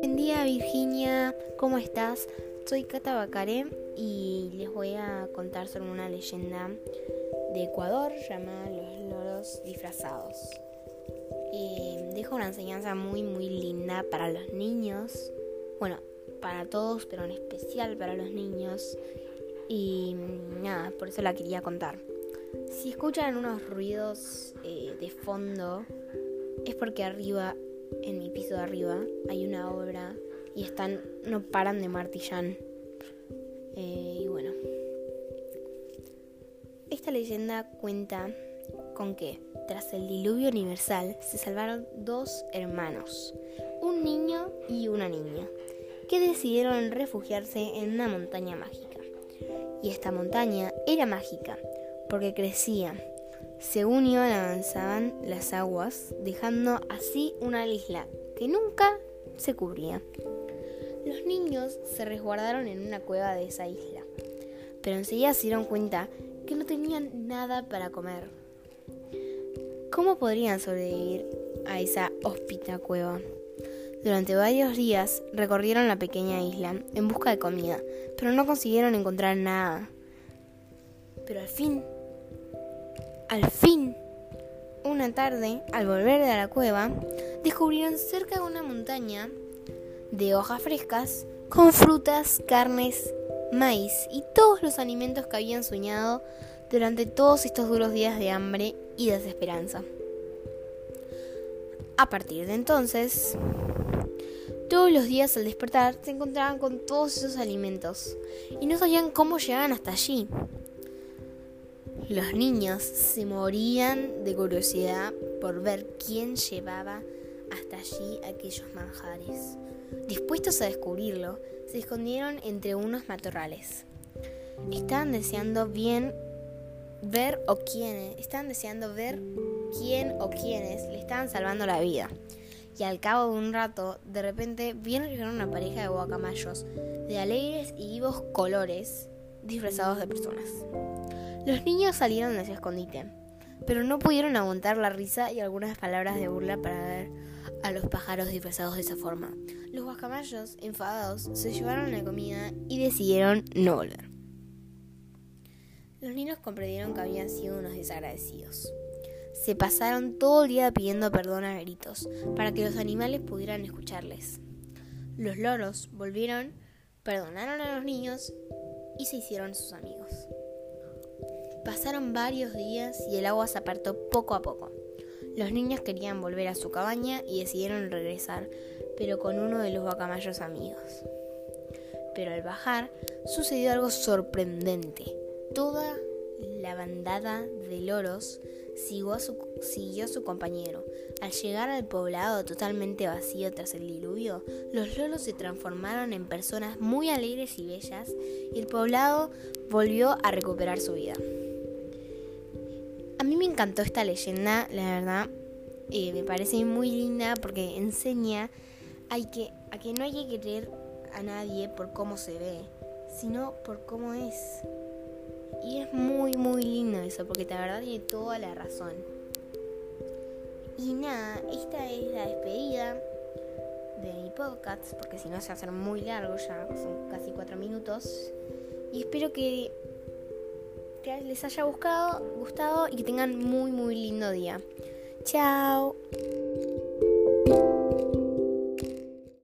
Buen día Virginia, ¿cómo estás? Soy Cata Bacaré y les voy a contar sobre una leyenda de Ecuador llamada Los Loros Disfrazados. Eh, deja una enseñanza muy muy linda para los niños, bueno, para todos, pero en especial para los niños. Y nada, por eso la quería contar. Si escuchan unos ruidos eh, de fondo, es porque arriba, en mi piso de arriba, hay una obra y están, no paran de martillar. Eh, y bueno, esta leyenda cuenta con que tras el diluvio universal se salvaron dos hermanos, un niño y una niña, que decidieron refugiarse en una montaña mágica. Y esta montaña era mágica, porque crecía. Según iban avanzaban las aguas, dejando así una isla que nunca se cubría. Los niños se resguardaron en una cueva de esa isla, pero enseguida se dieron cuenta que no tenían nada para comer. ¿Cómo podrían sobrevivir a esa hóspita cueva? Durante varios días recorrieron la pequeña isla en busca de comida, pero no consiguieron encontrar nada. Pero al fin al fin, una tarde, al volver de la cueva, descubrieron cerca de una montaña de hojas frescas con frutas, carnes, maíz y todos los alimentos que habían soñado durante todos estos duros días de hambre y desesperanza. A partir de entonces, todos los días al despertar se encontraban con todos esos alimentos y no sabían cómo llegaban hasta allí. Los niños se morían de curiosidad por ver quién llevaba hasta allí aquellos manjares. Dispuestos a descubrirlo, se escondieron entre unos matorrales. Estaban deseando bien ver o quiénes, estaban deseando ver quién o quiénes le estaban salvando la vida. Y al cabo de un rato, de repente vieron una pareja de guacamayos de alegres y vivos colores disfrazados de personas. Los niños salieron de ese escondite, pero no pudieron aguantar la risa y algunas palabras de burla para ver a los pájaros disfrazados de esa forma. Los guacamayos, enfadados, se llevaron la comida y decidieron no volver. Los niños comprendieron que habían sido unos desagradecidos. Se pasaron todo el día pidiendo perdón a gritos para que los animales pudieran escucharles. Los loros volvieron, perdonaron a los niños y se hicieron sus amigos. Pasaron varios días y el agua se apartó poco a poco. Los niños querían volver a su cabaña y decidieron regresar, pero con uno de los guacamayos amigos. Pero al bajar sucedió algo sorprendente. Toda la bandada de loros siguió a, su, siguió a su compañero. Al llegar al poblado totalmente vacío tras el diluvio, los loros se transformaron en personas muy alegres y bellas y el poblado volvió a recuperar su vida. Encantó esta leyenda, la verdad. Me parece muy linda porque enseña hay que, a que no hay que querer a nadie por cómo se ve, sino por cómo es. Y es muy, muy lindo eso, porque la verdad tiene toda la razón. Y nada, esta es la despedida de mi podcast, porque si no se va a hacer muy largo ya, son casi cuatro minutos. Y espero que les haya buscado, gustado y que tengan muy muy lindo día. Chao.